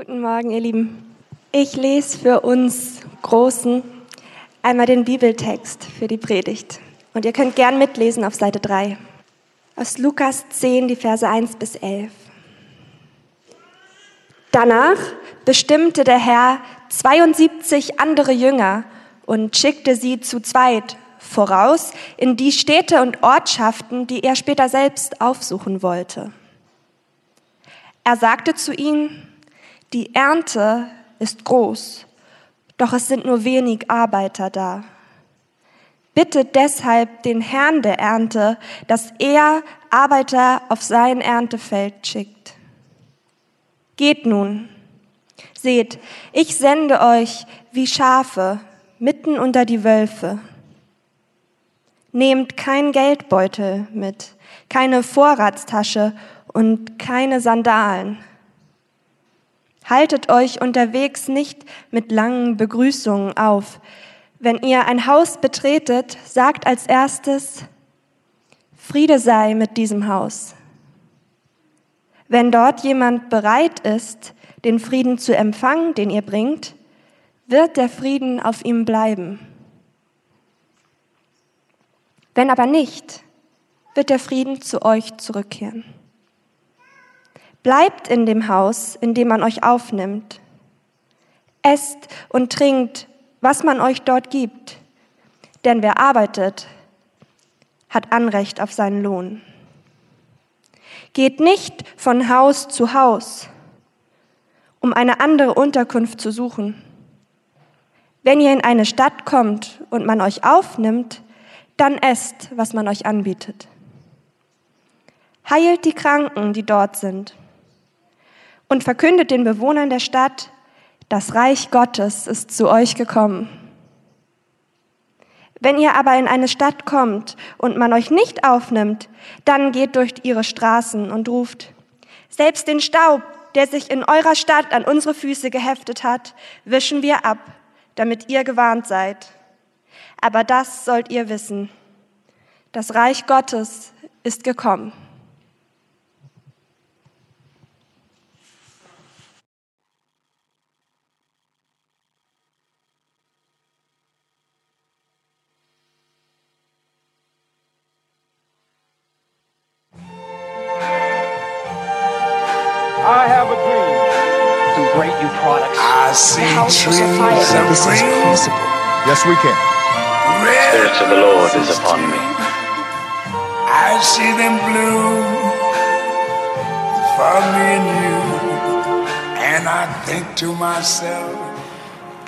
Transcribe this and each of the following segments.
Guten Morgen, ihr Lieben. Ich lese für uns Großen einmal den Bibeltext für die Predigt. Und ihr könnt gern mitlesen auf Seite 3. Aus Lukas 10, die Verse 1 bis 11. Danach bestimmte der Herr 72 andere Jünger und schickte sie zu zweit voraus in die Städte und Ortschaften, die er später selbst aufsuchen wollte. Er sagte zu ihnen, die Ernte ist groß, doch es sind nur wenig Arbeiter da. Bittet deshalb den Herrn der Ernte, dass er Arbeiter auf sein Erntefeld schickt. Geht nun, seht, ich sende euch wie Schafe mitten unter die Wölfe. Nehmt kein Geldbeutel mit, keine Vorratstasche und keine Sandalen. Haltet euch unterwegs nicht mit langen Begrüßungen auf. Wenn ihr ein Haus betretet, sagt als erstes, Friede sei mit diesem Haus. Wenn dort jemand bereit ist, den Frieden zu empfangen, den ihr bringt, wird der Frieden auf ihm bleiben. Wenn aber nicht, wird der Frieden zu euch zurückkehren. Bleibt in dem Haus, in dem man euch aufnimmt. Esst und trinkt, was man euch dort gibt. Denn wer arbeitet, hat Anrecht auf seinen Lohn. Geht nicht von Haus zu Haus, um eine andere Unterkunft zu suchen. Wenn ihr in eine Stadt kommt und man euch aufnimmt, dann esst, was man euch anbietet. Heilt die Kranken, die dort sind, und verkündet den Bewohnern der Stadt, das Reich Gottes ist zu euch gekommen. Wenn ihr aber in eine Stadt kommt und man euch nicht aufnimmt, dann geht durch ihre Straßen und ruft, selbst den Staub, der sich in eurer Stadt an unsere Füße geheftet hat, wischen wir ab, damit ihr gewarnt seid. Aber das sollt ihr wissen. Das Reich Gottes ist gekommen. I have a dream. Some great new products. I see trees of This is possible. Yes, we can. red Spirit of the Lord is upon me. I see them bloom for me and you. And I think to myself,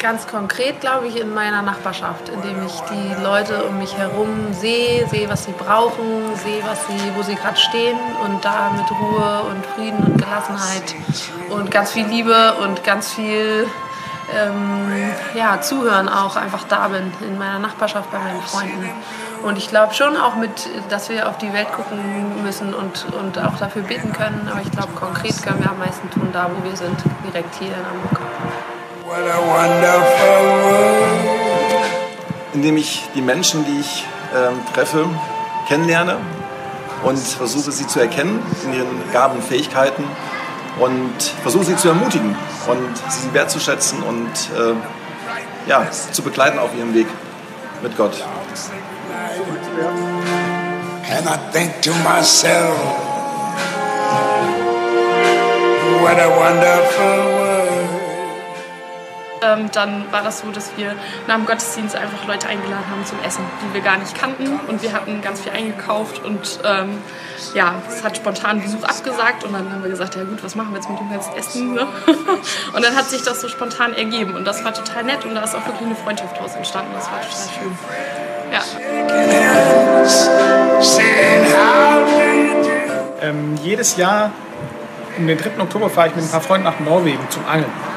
Ganz konkret, glaube ich, in meiner Nachbarschaft, indem ich die Leute um mich herum sehe, sehe, was sie brauchen, sehe, was sie, wo sie gerade stehen und da mit Ruhe und Frieden und Gelassenheit und ganz viel Liebe und ganz viel ähm, ja, Zuhören auch einfach da bin in meiner Nachbarschaft bei meinen Freunden. Und ich glaube schon auch mit, dass wir auf die Welt gucken müssen und, und auch dafür beten können. Aber ich glaube, konkret können wir am meisten tun, da wo wir sind, direkt hier in Hamburg. Indem ich die Menschen, die ich ähm, treffe, kennenlerne und versuche sie zu erkennen in ihren Gaben und Fähigkeiten und versuche sie zu ermutigen und sie wertzuschätzen und äh, ja, zu begleiten auf ihrem Weg mit Gott. And I think to myself, what a wonderful. Ähm, dann war das so, dass wir nach dem Gottesdienst einfach Leute eingeladen haben zum Essen, die wir gar nicht kannten. Und wir hatten ganz viel eingekauft und ähm, ja, es hat spontan Besuch abgesagt. Und dann haben wir gesagt, ja gut, was machen wir jetzt mit dem ganzen Essen? Ne? Und dann hat sich das so spontan ergeben. Und das war total nett und da ist auch wirklich eine Freundschaft daraus entstanden. Das war total schön. Ja. Ähm, jedes Jahr um den 3. Oktober fahre ich mit ein paar Freunden nach Norwegen zum Angeln.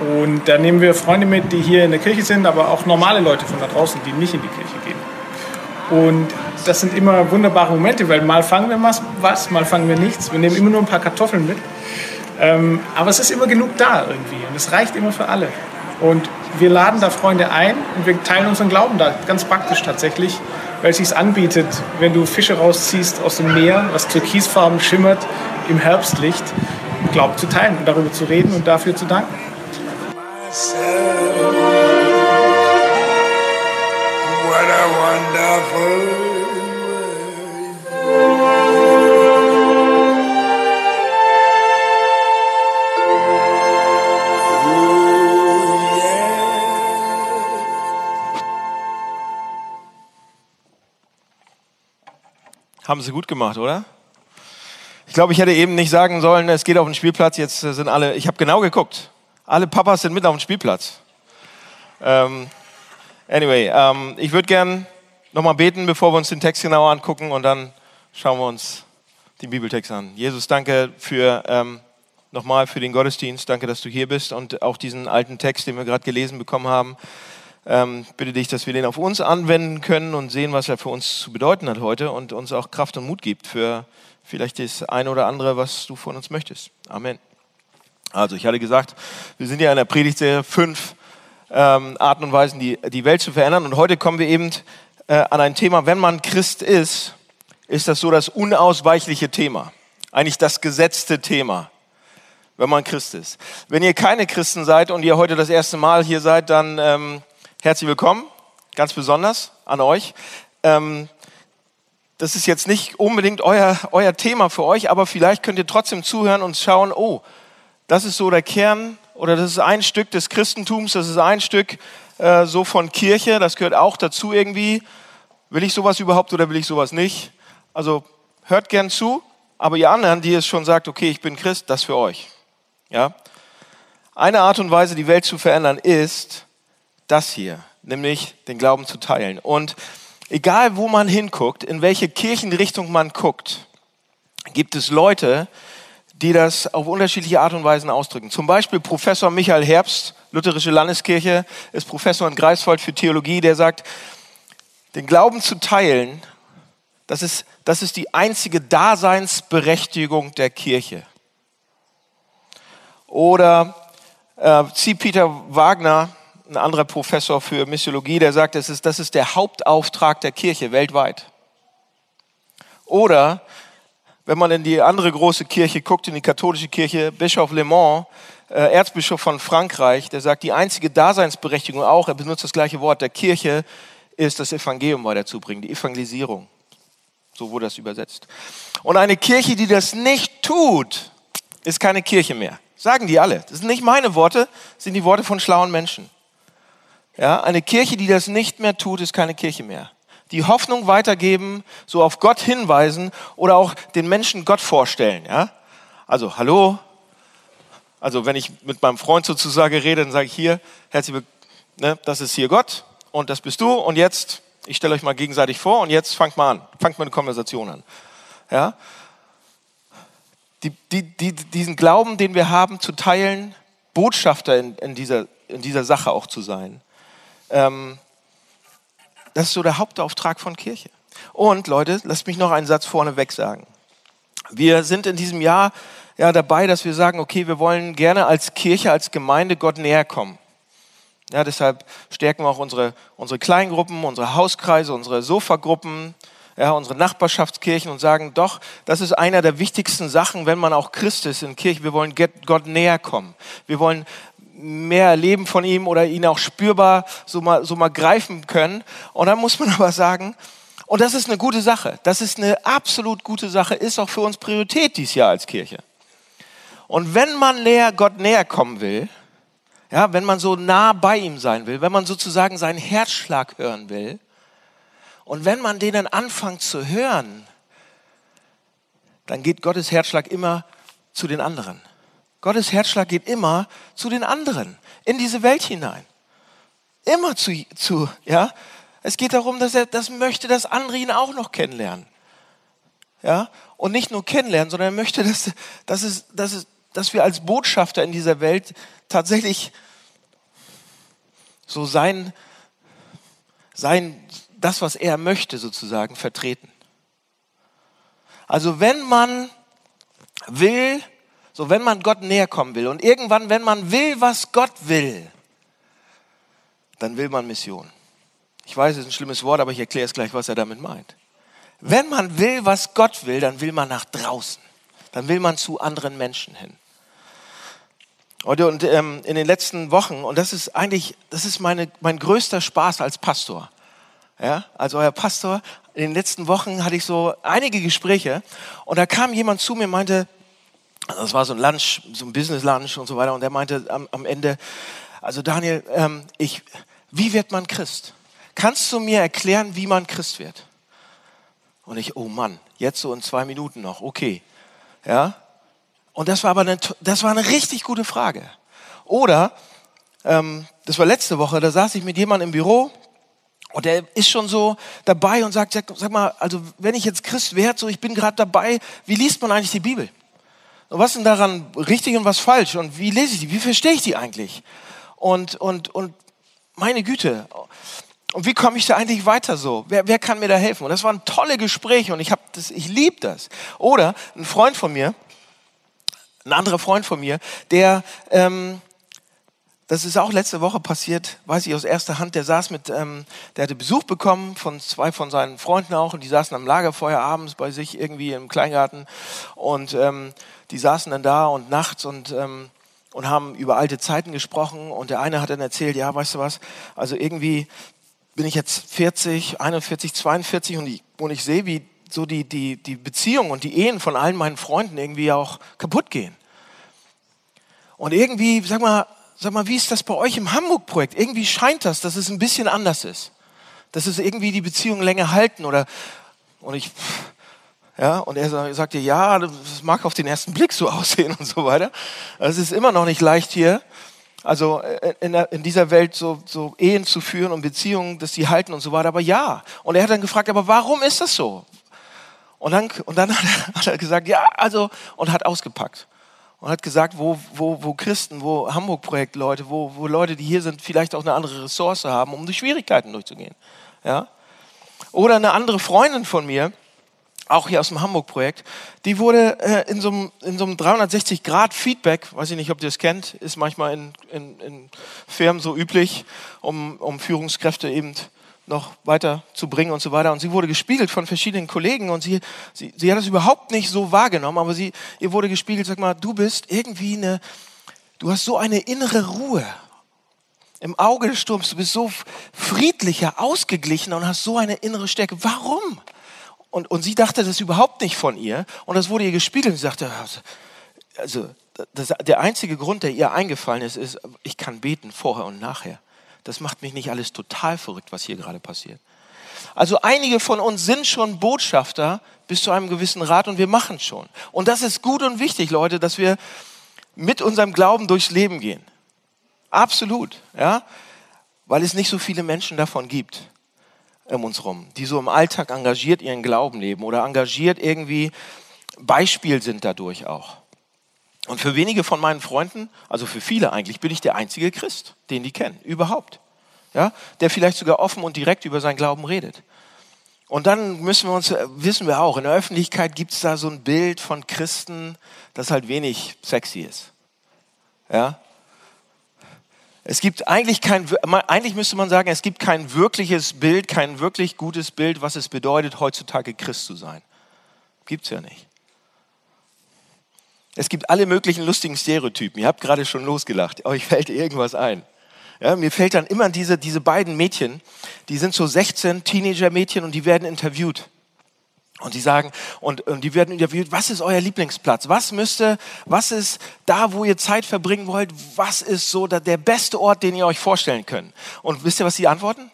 Und da nehmen wir Freunde mit, die hier in der Kirche sind, aber auch normale Leute von da draußen, die nicht in die Kirche gehen. Und das sind immer wunderbare Momente, weil mal fangen wir was, mal fangen wir nichts. Wir nehmen immer nur ein paar Kartoffeln mit. Ähm, aber es ist immer genug da irgendwie und es reicht immer für alle. Und wir laden da Freunde ein und wir teilen unseren Glauben da, ganz praktisch tatsächlich, weil es sich anbietet, wenn du Fische rausziehst aus dem Meer, was türkisfarben schimmert im Herbstlicht, Glauben zu teilen und darüber zu reden und dafür zu danken. Haben sie gut gemacht, oder? Ich glaube, ich hätte eben nicht sagen sollen, es geht auf den Spielplatz, jetzt äh, sind alle, ich habe genau geguckt. Alle Papas sind mit auf dem Spielplatz. Ähm, anyway, ähm, ich würde gern nochmal beten, bevor wir uns den Text genauer angucken und dann schauen wir uns den Bibeltext an. Jesus, danke für ähm, nochmal für den Gottesdienst. Danke, dass du hier bist und auch diesen alten Text, den wir gerade gelesen bekommen haben. Ähm, bitte dich, dass wir den auf uns anwenden können und sehen, was er für uns zu bedeuten hat heute und uns auch Kraft und Mut gibt für vielleicht das eine oder andere, was du von uns möchtest. Amen. Also, ich hatte gesagt, wir sind ja in der Predigtserie fünf ähm, Arten und Weisen, die, die Welt zu verändern. Und heute kommen wir eben äh, an ein Thema, wenn man Christ ist, ist das so das unausweichliche Thema. Eigentlich das gesetzte Thema, wenn man Christ ist. Wenn ihr keine Christen seid und ihr heute das erste Mal hier seid, dann ähm, herzlich willkommen, ganz besonders an euch. Ähm, das ist jetzt nicht unbedingt euer, euer Thema für euch, aber vielleicht könnt ihr trotzdem zuhören und schauen, oh, das ist so der Kern oder das ist ein Stück des Christentums, das ist ein Stück äh, so von Kirche, das gehört auch dazu irgendwie. Will ich sowas überhaupt oder will ich sowas nicht? Also hört gern zu, aber ihr anderen, die es schon sagt, okay, ich bin Christ, das für euch. Ja? Eine Art und Weise, die Welt zu verändern, ist das hier, nämlich den Glauben zu teilen. Und egal, wo man hinguckt, in welche Kirchenrichtung man guckt, gibt es Leute, die das auf unterschiedliche Art und Weisen ausdrücken. Zum Beispiel Professor Michael Herbst, Lutherische Landeskirche, ist Professor in Greifswald für Theologie, der sagt, den Glauben zu teilen, das ist, das ist die einzige Daseinsberechtigung der Kirche. Oder äh, C. Peter Wagner, ein anderer Professor für Missiologie, der sagt, das ist, das ist der Hauptauftrag der Kirche weltweit. Oder wenn man in die andere große Kirche guckt, in die katholische Kirche, Bischof Le Mans, äh, Erzbischof von Frankreich, der sagt, die einzige Daseinsberechtigung auch, er benutzt das gleiche Wort der Kirche, ist das Evangelium weiterzubringen, die Evangelisierung. So wurde das übersetzt. Und eine Kirche, die das nicht tut, ist keine Kirche mehr. Sagen die alle. Das sind nicht meine Worte, das sind die Worte von schlauen Menschen. Ja, eine Kirche, die das nicht mehr tut, ist keine Kirche mehr. Die Hoffnung weitergeben, so auf Gott hinweisen oder auch den Menschen Gott vorstellen. Ja? Also, hallo. Also, wenn ich mit meinem Freund sozusagen rede, dann sage ich hier, herzlich ne, das ist hier Gott und das bist du und jetzt, ich stelle euch mal gegenseitig vor und jetzt fangt mal an, fangt mal eine Konversation an. Ja? Die, die, die, diesen Glauben, den wir haben, zu teilen, Botschafter in, in, dieser, in dieser Sache auch zu sein. Ähm, das ist so der Hauptauftrag von Kirche. Und Leute, lasst mich noch einen Satz vorneweg sagen. Wir sind in diesem Jahr ja dabei, dass wir sagen, okay, wir wollen gerne als Kirche, als Gemeinde Gott näher kommen. Ja, deshalb stärken wir auch unsere, unsere Kleingruppen, unsere Hauskreise, unsere Sofagruppen, ja, unsere Nachbarschaftskirchen und sagen, doch, das ist einer der wichtigsten Sachen, wenn man auch Christ ist in Kirche. Wir wollen Gott näher kommen. Wir wollen mehr erleben von ihm oder ihn auch spürbar so mal, so mal greifen können. Und dann muss man aber sagen, und das ist eine gute Sache, das ist eine absolut gute Sache, ist auch für uns Priorität dieses Jahr als Kirche. Und wenn man näher, Gott näher kommen will, ja, wenn man so nah bei ihm sein will, wenn man sozusagen seinen Herzschlag hören will, und wenn man den dann anfängt zu hören, dann geht Gottes Herzschlag immer zu den anderen. Gottes Herzschlag geht immer zu den anderen, in diese Welt hinein. Immer zu, zu ja. Es geht darum, dass er das möchte, dass andere ihn auch noch kennenlernen. Ja. Und nicht nur kennenlernen, sondern er möchte, dass, dass, es, dass, es, dass wir als Botschafter in dieser Welt tatsächlich so sein, sein, das, was er möchte, sozusagen, vertreten. Also wenn man will, so, wenn man Gott näher kommen will und irgendwann, wenn man will, was Gott will, dann will man Mission. Ich weiß, es ist ein schlimmes Wort, aber ich erkläre es gleich, was er damit meint. Wenn man will, was Gott will, dann will man nach draußen. Dann will man zu anderen Menschen hin. Und, und ähm, in den letzten Wochen, und das ist eigentlich, das ist meine, mein größter Spaß als Pastor. Ja, als euer Pastor, in den letzten Wochen hatte ich so einige Gespräche und da kam jemand zu mir und meinte, das war so ein Lunch, so ein Business Lunch und so weiter und der meinte am, am Ende, also Daniel, ähm, ich, wie wird man Christ? Kannst du mir erklären, wie man Christ wird? Und ich, oh Mann, jetzt so in zwei Minuten noch, okay. Ja, und das war aber eine, das war eine richtig gute Frage. Oder, ähm, das war letzte Woche, da saß ich mit jemandem im Büro und der ist schon so dabei und sagt, sag, sag mal, also wenn ich jetzt Christ werde, so ich bin gerade dabei, wie liest man eigentlich die Bibel? Und was ist denn daran richtig und was falsch? Und wie lese ich die? Wie verstehe ich die eigentlich? Und, und, und meine Güte. Und wie komme ich da eigentlich weiter so? Wer, wer kann mir da helfen? Und das waren tolle Gespräche und ich, ich liebe das. Oder ein Freund von mir, ein anderer Freund von mir, der, ähm, das ist auch letzte Woche passiert, weiß ich aus erster Hand, der saß mit, ähm, der hatte Besuch bekommen von zwei von seinen Freunden auch und die saßen am Lagerfeuer abends bei sich irgendwie im Kleingarten und ähm, die saßen dann da und nachts und ähm, und haben über alte Zeiten gesprochen und der eine hat dann erzählt, ja, weißt du was, also irgendwie bin ich jetzt 40, 41, 42 und ich, und ich sehe, wie so die, die, die Beziehung und die Ehen von allen meinen Freunden irgendwie auch kaputt gehen. Und irgendwie, sag mal, sag mal, wie ist das bei euch im Hamburg-Projekt? Irgendwie scheint das, dass es ein bisschen anders ist. Dass es irgendwie die Beziehungen länger halten oder, und ich, ja, und er sagte, ja, das mag auf den ersten Blick so aussehen und so weiter. Es ist immer noch nicht leicht hier, also äh, in, der, in, dieser Welt so, so Ehen zu führen und Beziehungen, dass die halten und so weiter. Aber ja. Und er hat dann gefragt, aber warum ist das so? Und dann, und dann hat er gesagt, ja, also, und hat ausgepackt. Und hat gesagt, wo, wo, wo Christen, wo Hamburg-Projekt-Leute, wo, wo Leute, die hier sind, vielleicht auch eine andere Ressource haben, um durch Schwierigkeiten durchzugehen. Ja? Oder eine andere Freundin von mir, auch hier aus dem Hamburg-Projekt, die wurde äh, in so einem, in so einem 360-Grad-Feedback, weiß ich nicht, ob ihr das kennt, ist manchmal in, in, in Firmen so üblich, um, um Führungskräfte eben noch weiter zu bringen und so weiter. Und sie wurde gespiegelt von verschiedenen Kollegen und sie, sie, sie hat das überhaupt nicht so wahrgenommen, aber sie, ihr wurde gespiegelt, sag mal, du bist irgendwie eine, du hast so eine innere Ruhe im Auge des Sturms, du bist so friedlicher, ausgeglichener und hast so eine innere Stärke. Warum? Und, und sie dachte das überhaupt nicht von ihr und das wurde ihr gespiegelt und sie sagte, also, also das, der einzige Grund, der ihr eingefallen ist, ist, ich kann beten vorher und nachher das macht mich nicht alles total verrückt, was hier gerade passiert. Also einige von uns sind schon Botschafter bis zu einem gewissen Grad und wir machen schon. Und das ist gut und wichtig, Leute, dass wir mit unserem Glauben durchs Leben gehen. Absolut, ja, weil es nicht so viele Menschen davon gibt um uns rum, die so im Alltag engagiert ihren Glauben leben oder engagiert irgendwie Beispiel sind dadurch auch. Und für wenige von meinen Freunden, also für viele eigentlich, bin ich der einzige Christ, den die kennen, überhaupt. Ja, der vielleicht sogar offen und direkt über seinen Glauben redet. Und dann müssen wir uns, wissen wir auch, in der Öffentlichkeit gibt es da so ein Bild von Christen, das halt wenig sexy ist. Ja? Es gibt eigentlich kein, eigentlich müsste man sagen, es gibt kein wirkliches Bild, kein wirklich gutes Bild, was es bedeutet, heutzutage Christ zu sein. Gibt's ja nicht. Es gibt alle möglichen lustigen Stereotypen. Ihr habt gerade schon losgelacht. Euch fällt irgendwas ein. Ja, mir fällt dann immer diese, diese beiden Mädchen, die sind so 16 Teenager-Mädchen und die werden interviewt. Und die sagen, und, und die werden interviewt, was ist euer Lieblingsplatz? Was müsste, was ist da, wo ihr Zeit verbringen wollt? Was ist so der, der beste Ort, den ihr euch vorstellen könnt? Und wisst ihr, was sie antworten?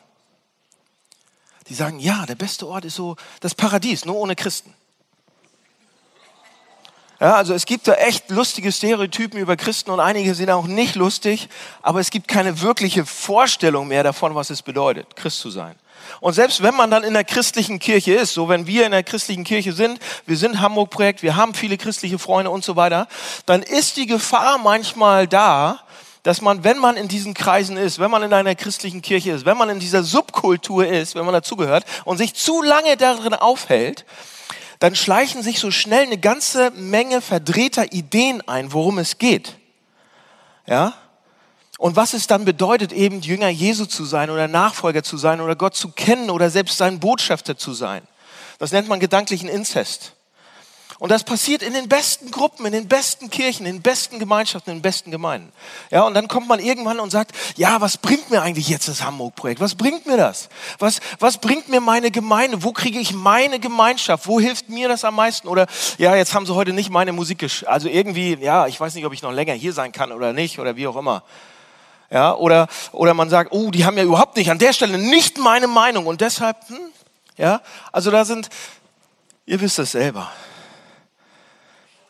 Die sagen, ja, der beste Ort ist so das Paradies, nur ohne Christen. Ja, also es gibt da echt lustige Stereotypen über Christen und einige sind auch nicht lustig, aber es gibt keine wirkliche Vorstellung mehr davon, was es bedeutet, Christ zu sein. Und selbst wenn man dann in der christlichen Kirche ist, so wenn wir in der christlichen Kirche sind, wir sind Hamburg-Projekt, wir haben viele christliche Freunde und so weiter, dann ist die Gefahr manchmal da, dass man, wenn man in diesen Kreisen ist, wenn man in einer christlichen Kirche ist, wenn man in dieser Subkultur ist, wenn man dazugehört und sich zu lange darin aufhält, dann schleichen sich so schnell eine ganze Menge verdrehter Ideen ein, worum es geht. Ja? Und was es dann bedeutet, eben Jünger Jesu zu sein oder Nachfolger zu sein oder Gott zu kennen oder selbst sein Botschafter zu sein. Das nennt man gedanklichen Inzest. Und das passiert in den besten Gruppen, in den besten Kirchen, in den besten Gemeinschaften, in den besten Gemeinden. Ja, und dann kommt man irgendwann und sagt, ja, was bringt mir eigentlich jetzt das Hamburg-Projekt? Was bringt mir das? Was, was bringt mir meine Gemeinde? Wo kriege ich meine Gemeinschaft? Wo hilft mir das am meisten? Oder, ja, jetzt haben sie heute nicht meine Musik, also irgendwie, ja, ich weiß nicht, ob ich noch länger hier sein kann oder nicht oder wie auch immer. Ja, oder, oder man sagt, oh, die haben ja überhaupt nicht, an der Stelle nicht meine Meinung und deshalb, hm, ja, also da sind, ihr wisst es selber.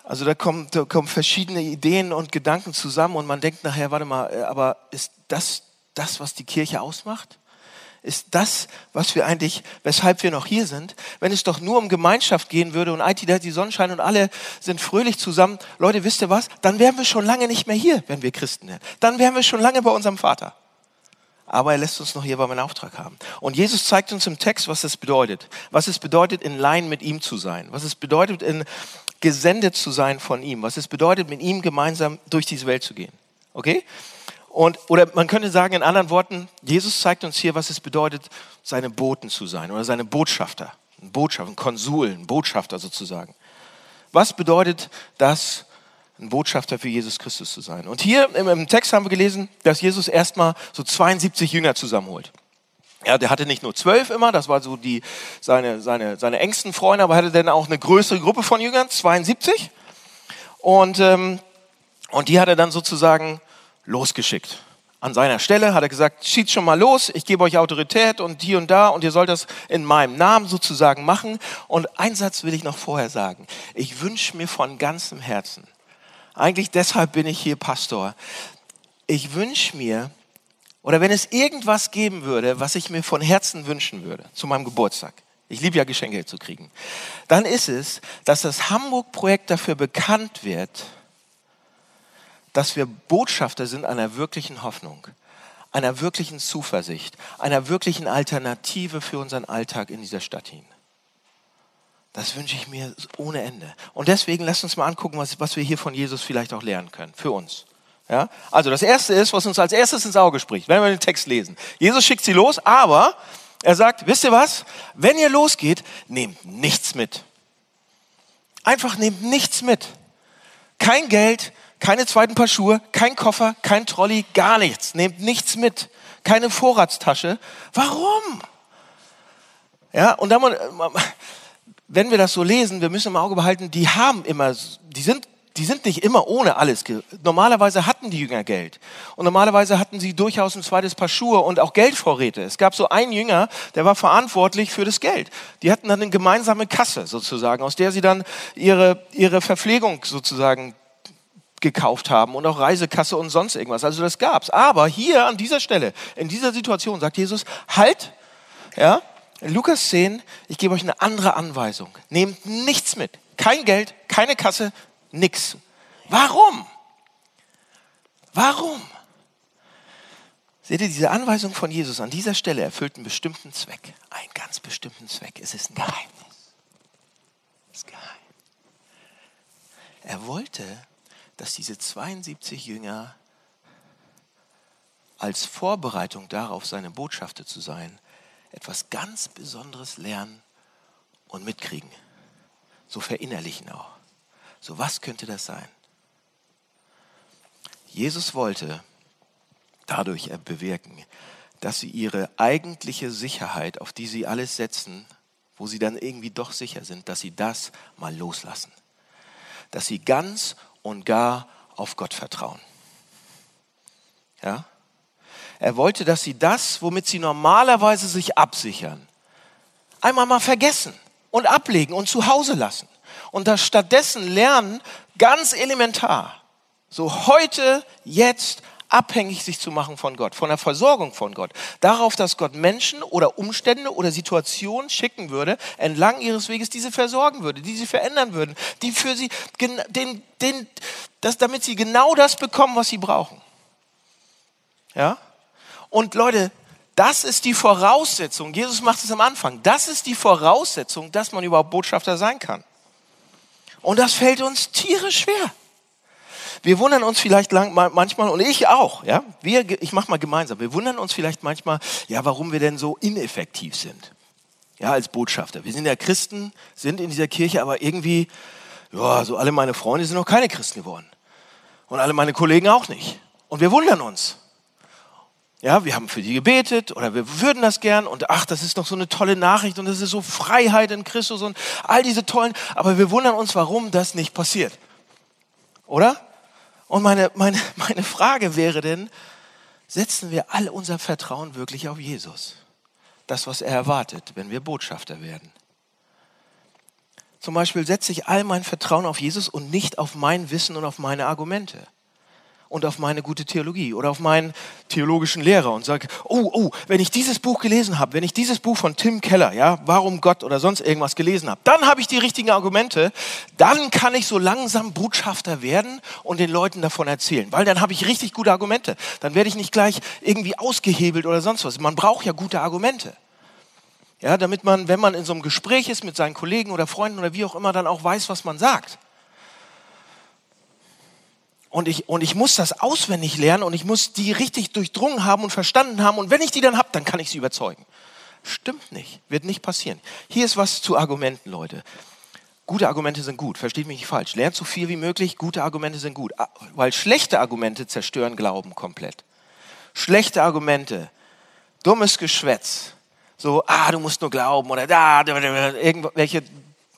Also da kommen, da kommen verschiedene Ideen und Gedanken zusammen und man denkt nachher, warte mal, äh, aber ist das das, was die Kirche ausmacht? Ist das, was wir eigentlich, weshalb wir noch hier sind? Wenn es doch nur um Gemeinschaft gehen würde und IT, die Sonnenschein und alle sind fröhlich zusammen, Leute, wisst ihr was? Dann wären wir schon lange nicht mehr hier, wenn wir Christen wären. Dann wären wir schon lange bei unserem Vater. Aber er lässt uns noch hier, weil wir einen Auftrag haben. Und Jesus zeigt uns im Text, was das bedeutet. Was es bedeutet, in Line mit ihm zu sein. Was es bedeutet, in gesendet zu sein von ihm, was es bedeutet, mit ihm gemeinsam durch diese Welt zu gehen. Okay? Und, oder man könnte sagen in anderen Worten, Jesus zeigt uns hier, was es bedeutet, seine Boten zu sein oder seine Botschafter. Ein Botschafter, ein Konsul, ein Botschafter sozusagen. Was bedeutet das, ein Botschafter für Jesus Christus zu sein? Und hier im, Text haben wir gelesen, dass Jesus erstmal so 72 Jünger zusammenholt. Ja, der hatte nicht nur zwölf immer, das war so die, seine, seine, seine engsten Freunde, aber hatte dann auch eine größere Gruppe von Jüngern, 72. Und, ähm, und die hat er dann sozusagen losgeschickt. An seiner Stelle hat er gesagt, schießt schon mal los, ich gebe euch Autorität und hier und da und ihr sollt das in meinem Namen sozusagen machen. Und einen Satz will ich noch vorher sagen. Ich wünsche mir von ganzem Herzen, eigentlich deshalb bin ich hier Pastor, ich wünsche mir, oder wenn es irgendwas geben würde, was ich mir von Herzen wünschen würde zu meinem Geburtstag, ich liebe ja Geschenke zu kriegen, dann ist es, dass das Hamburg-Projekt dafür bekannt wird, dass wir Botschafter sind einer wirklichen Hoffnung, einer wirklichen Zuversicht, einer wirklichen Alternative für unseren Alltag in dieser Stadt hin. Das wünsche ich mir ohne Ende. Und deswegen lasst uns mal angucken, was, was wir hier von Jesus vielleicht auch lernen können, für uns. Ja? Also das Erste ist, was uns als erstes ins Auge spricht, wenn wir den Text lesen. Jesus schickt sie los, aber er sagt, wisst ihr was? Wenn ihr losgeht, nehmt nichts mit. Einfach nehmt nichts mit. Kein Geld, keine zweiten Paar Schuhe, kein Koffer, kein Trolley, gar nichts. Nehmt nichts mit. Keine Vorratstasche. Warum? Ja, und dann, wenn wir das so lesen, wir müssen im Auge behalten, die haben immer, die sind die sind nicht immer ohne alles. Normalerweise hatten die Jünger Geld. Und normalerweise hatten sie durchaus ein zweites Paar Schuhe und auch Geldvorräte. Es gab so einen Jünger, der war verantwortlich für das Geld. Die hatten dann eine gemeinsame Kasse sozusagen, aus der sie dann ihre, ihre Verpflegung sozusagen gekauft haben und auch Reisekasse und sonst irgendwas. Also das gab's. Aber hier an dieser Stelle, in dieser Situation sagt Jesus, halt, ja, in Lukas 10, ich gebe euch eine andere Anweisung. Nehmt nichts mit. Kein Geld, keine Kasse, Nix. Warum? Warum? Seht ihr, diese Anweisung von Jesus an dieser Stelle erfüllt einen bestimmten Zweck. Einen ganz bestimmten Zweck. Es ist ein Geheimnis. Es ist geheim. Er wollte, dass diese 72 Jünger als Vorbereitung darauf, seine Botschafter zu sein, etwas ganz Besonderes lernen und mitkriegen. So verinnerlichen auch. So, was könnte das sein? Jesus wollte dadurch bewirken, dass sie ihre eigentliche Sicherheit, auf die sie alles setzen, wo sie dann irgendwie doch sicher sind, dass sie das mal loslassen. Dass sie ganz und gar auf Gott vertrauen. Ja? Er wollte, dass sie das, womit sie normalerweise sich absichern, einmal mal vergessen und ablegen und zu Hause lassen und das stattdessen lernen, ganz elementar, so heute, jetzt abhängig sich zu machen von Gott, von der Versorgung von Gott. Darauf, dass Gott Menschen oder Umstände oder Situationen schicken würde, entlang ihres Weges, die sie versorgen würde, die sie verändern würden, die für sie, den, den, das, damit sie genau das bekommen, was sie brauchen. Ja? Und Leute, das ist die Voraussetzung. Jesus macht es am Anfang. Das ist die Voraussetzung, dass man überhaupt Botschafter sein kann. Und das fällt uns tierisch schwer. Wir wundern uns vielleicht lang, manchmal, und ich auch, ja, wir, ich mach mal gemeinsam, wir wundern uns vielleicht manchmal, ja, warum wir denn so ineffektiv sind. Ja, als Botschafter. Wir sind ja Christen, sind in dieser Kirche, aber irgendwie, ja, so alle meine Freunde sind noch keine Christen geworden. Und alle meine Kollegen auch nicht. Und wir wundern uns. Ja, wir haben für die gebetet oder wir würden das gern und ach, das ist doch so eine tolle Nachricht und das ist so Freiheit in Christus und all diese tollen, aber wir wundern uns, warum das nicht passiert. Oder? Und meine, meine, meine Frage wäre denn, setzen wir all unser Vertrauen wirklich auf Jesus? Das, was er erwartet, wenn wir Botschafter werden. Zum Beispiel setze ich all mein Vertrauen auf Jesus und nicht auf mein Wissen und auf meine Argumente und auf meine gute Theologie oder auf meinen theologischen Lehrer und sage, oh, oh, wenn ich dieses Buch gelesen habe, wenn ich dieses Buch von Tim Keller, ja, warum Gott oder sonst irgendwas gelesen habe, dann habe ich die richtigen Argumente, dann kann ich so langsam Botschafter werden und den Leuten davon erzählen, weil dann habe ich richtig gute Argumente. Dann werde ich nicht gleich irgendwie ausgehebelt oder sonst was. Man braucht ja gute Argumente. Ja, damit man, wenn man in so einem Gespräch ist mit seinen Kollegen oder Freunden oder wie auch immer, dann auch weiß, was man sagt und ich, und ich muss das auswendig lernen und ich muss die richtig durchdrungen haben und verstanden haben. Und wenn ich die dann habe, dann kann ich sie überzeugen. Stimmt nicht, wird nicht passieren. Hier ist was zu Argumenten, Leute. Gute Argumente sind gut, versteht mich nicht falsch. Lernt so viel wie möglich, gute Argumente sind gut. Ah, weil schlechte Argumente zerstören Glauben komplett. Schlechte Argumente, dummes Geschwätz, so, ah, du musst nur glauben oder da, irgendwelche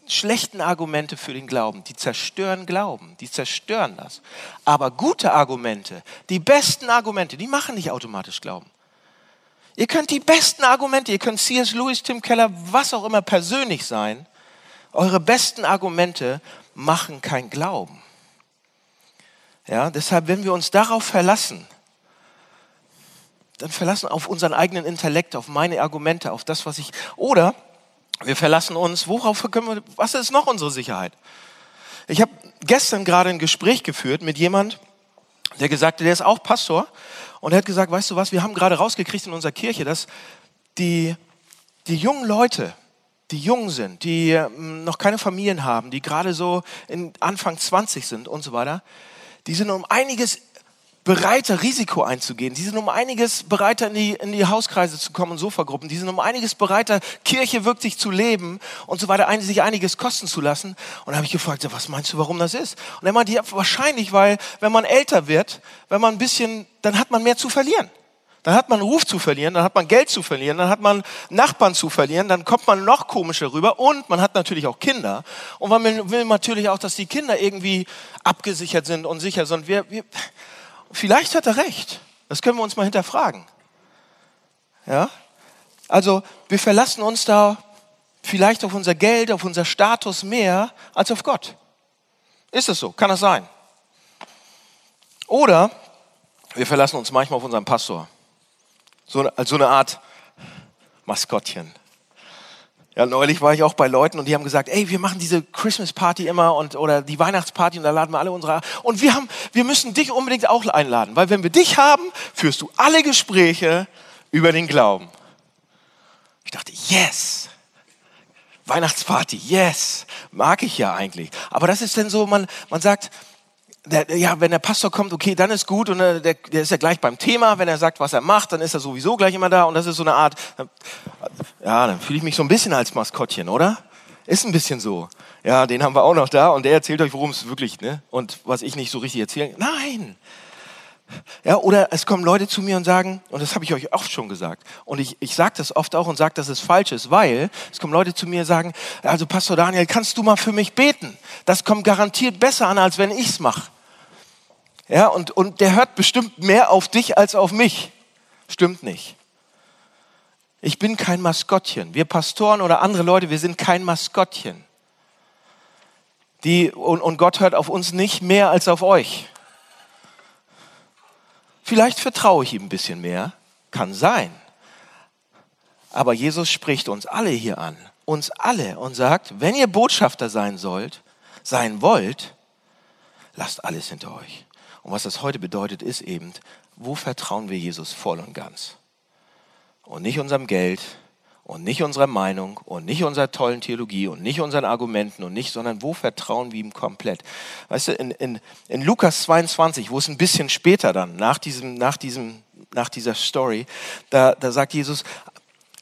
schlechten Argumente für den Glauben, die zerstören Glauben, die zerstören das. Aber gute Argumente, die besten Argumente, die machen nicht automatisch Glauben. Ihr könnt die besten Argumente, ihr könnt C.S. Lewis, Tim Keller, was auch immer persönlich sein, eure besten Argumente machen kein Glauben. Ja, deshalb, wenn wir uns darauf verlassen, dann verlassen auf unseren eigenen Intellekt, auf meine Argumente, auf das, was ich, oder wir verlassen uns, worauf können wir, was ist noch unsere Sicherheit? Ich habe gestern gerade ein Gespräch geführt mit jemand, der gesagt hat, der ist auch Pastor und er hat gesagt, weißt du was, wir haben gerade rausgekriegt in unserer Kirche, dass die, die jungen Leute, die jung sind, die ähm, noch keine Familien haben, die gerade so in Anfang 20 sind und so weiter, die sind um einiges bereiter, Risiko einzugehen. Die sind um einiges bereiter, in die, in die Hauskreise zu kommen Sofagruppen. Die sind um einiges bereiter, Kirche wirklich zu leben und so weiter, sich einiges kosten zu lassen. Und da habe ich gefragt, was meinst du, warum das ist? Und er meinte, ja, wahrscheinlich, weil wenn man älter wird, wenn man ein bisschen, dann hat man mehr zu verlieren. Dann hat man Ruf zu verlieren, dann hat man Geld zu verlieren, dann hat man Nachbarn zu verlieren, dann kommt man noch komischer rüber und man hat natürlich auch Kinder. Und man will natürlich auch, dass die Kinder irgendwie abgesichert sind und sicher sind. Wir, wir, vielleicht hat er recht. Das können wir uns mal hinterfragen. Ja? Also, wir verlassen uns da vielleicht auf unser Geld, auf unser Status mehr als auf Gott. Ist es so? Kann das sein? Oder wir verlassen uns manchmal auf unseren Pastor. So, als so eine Art Maskottchen. Ja, neulich war ich auch bei Leuten und die haben gesagt, ey, wir machen diese Christmas Party immer und oder die Weihnachtsparty und da laden wir alle unsere und wir haben, wir müssen dich unbedingt auch einladen, weil wenn wir dich haben, führst du alle Gespräche über den Glauben. Ich dachte, yes, Weihnachtsparty, yes, mag ich ja eigentlich. Aber das ist denn so, man, man sagt, der, ja, wenn der Pastor kommt, okay, dann ist gut und äh, der, der ist ja gleich beim Thema. Wenn er sagt, was er macht, dann ist er sowieso gleich immer da und das ist so eine Art, ja, dann fühle ich mich so ein bisschen als Maskottchen, oder? Ist ein bisschen so. Ja, den haben wir auch noch da und der erzählt euch, worum es wirklich, ne? Und was ich nicht so richtig erzähle. Nein! Ja, oder es kommen Leute zu mir und sagen, und das habe ich euch oft schon gesagt, und ich, ich sage das oft auch und sage, dass es falsch ist, weil es kommen Leute zu mir und sagen, also Pastor Daniel, kannst du mal für mich beten? Das kommt garantiert besser an, als wenn ich es mache. Ja, und, und der hört bestimmt mehr auf dich als auf mich. Stimmt nicht. Ich bin kein Maskottchen. Wir Pastoren oder andere Leute, wir sind kein Maskottchen. Die, und, und Gott hört auf uns nicht mehr als auf euch. Vielleicht vertraue ich ihm ein bisschen mehr, kann sein. Aber Jesus spricht uns alle hier an, uns alle und sagt, wenn ihr Botschafter sein sollt, sein wollt, lasst alles hinter euch. Und was das heute bedeutet, ist eben, wo vertrauen wir Jesus voll und ganz? Und nicht unserem Geld und nicht unserer Meinung und nicht unserer tollen Theologie und nicht unseren Argumenten und nicht, sondern wo vertrauen wir ihm komplett? Weißt du, in, in, in Lukas 22, wo es ein bisschen später dann, nach, diesem, nach, diesem, nach dieser Story, da, da sagt Jesus,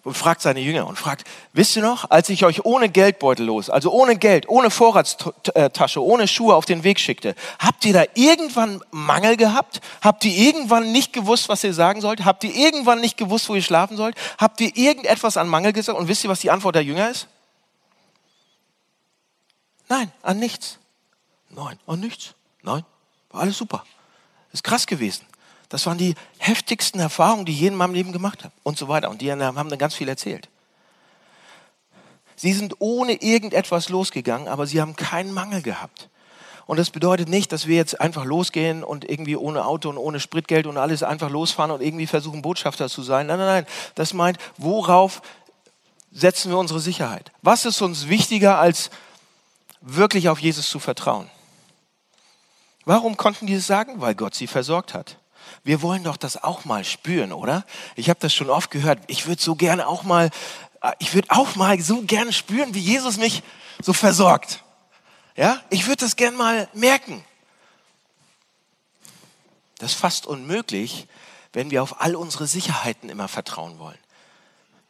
und fragt seine Jünger und fragt, wisst ihr noch, als ich euch ohne Geldbeutel los, also ohne Geld, ohne Vorratstasche, ohne Schuhe auf den Weg schickte, habt ihr da irgendwann Mangel gehabt? Habt ihr irgendwann nicht gewusst, was ihr sagen sollt? Habt ihr irgendwann nicht gewusst, wo ihr schlafen sollt? Habt ihr irgendetwas an Mangel gesagt? Und wisst ihr, was die Antwort der Jünger ist? Nein, an nichts. Nein, an nichts. Nein, war alles super. Ist krass gewesen. Das waren die heftigsten Erfahrungen, die ich je in meinem Leben gemacht habe und so weiter. Und die haben dann ganz viel erzählt. Sie sind ohne irgendetwas losgegangen, aber sie haben keinen Mangel gehabt. Und das bedeutet nicht, dass wir jetzt einfach losgehen und irgendwie ohne Auto und ohne Spritgeld und alles einfach losfahren und irgendwie versuchen, Botschafter zu sein. Nein, nein, nein. Das meint, worauf setzen wir unsere Sicherheit? Was ist uns wichtiger, als wirklich auf Jesus zu vertrauen? Warum konnten die das sagen? Weil Gott sie versorgt hat. Wir wollen doch das auch mal spüren, oder? Ich habe das schon oft gehört. Ich würde so gerne auch mal, ich würde auch mal so gerne spüren, wie Jesus mich so versorgt. Ja, ich würde das gerne mal merken. Das ist fast unmöglich, wenn wir auf all unsere Sicherheiten immer vertrauen wollen.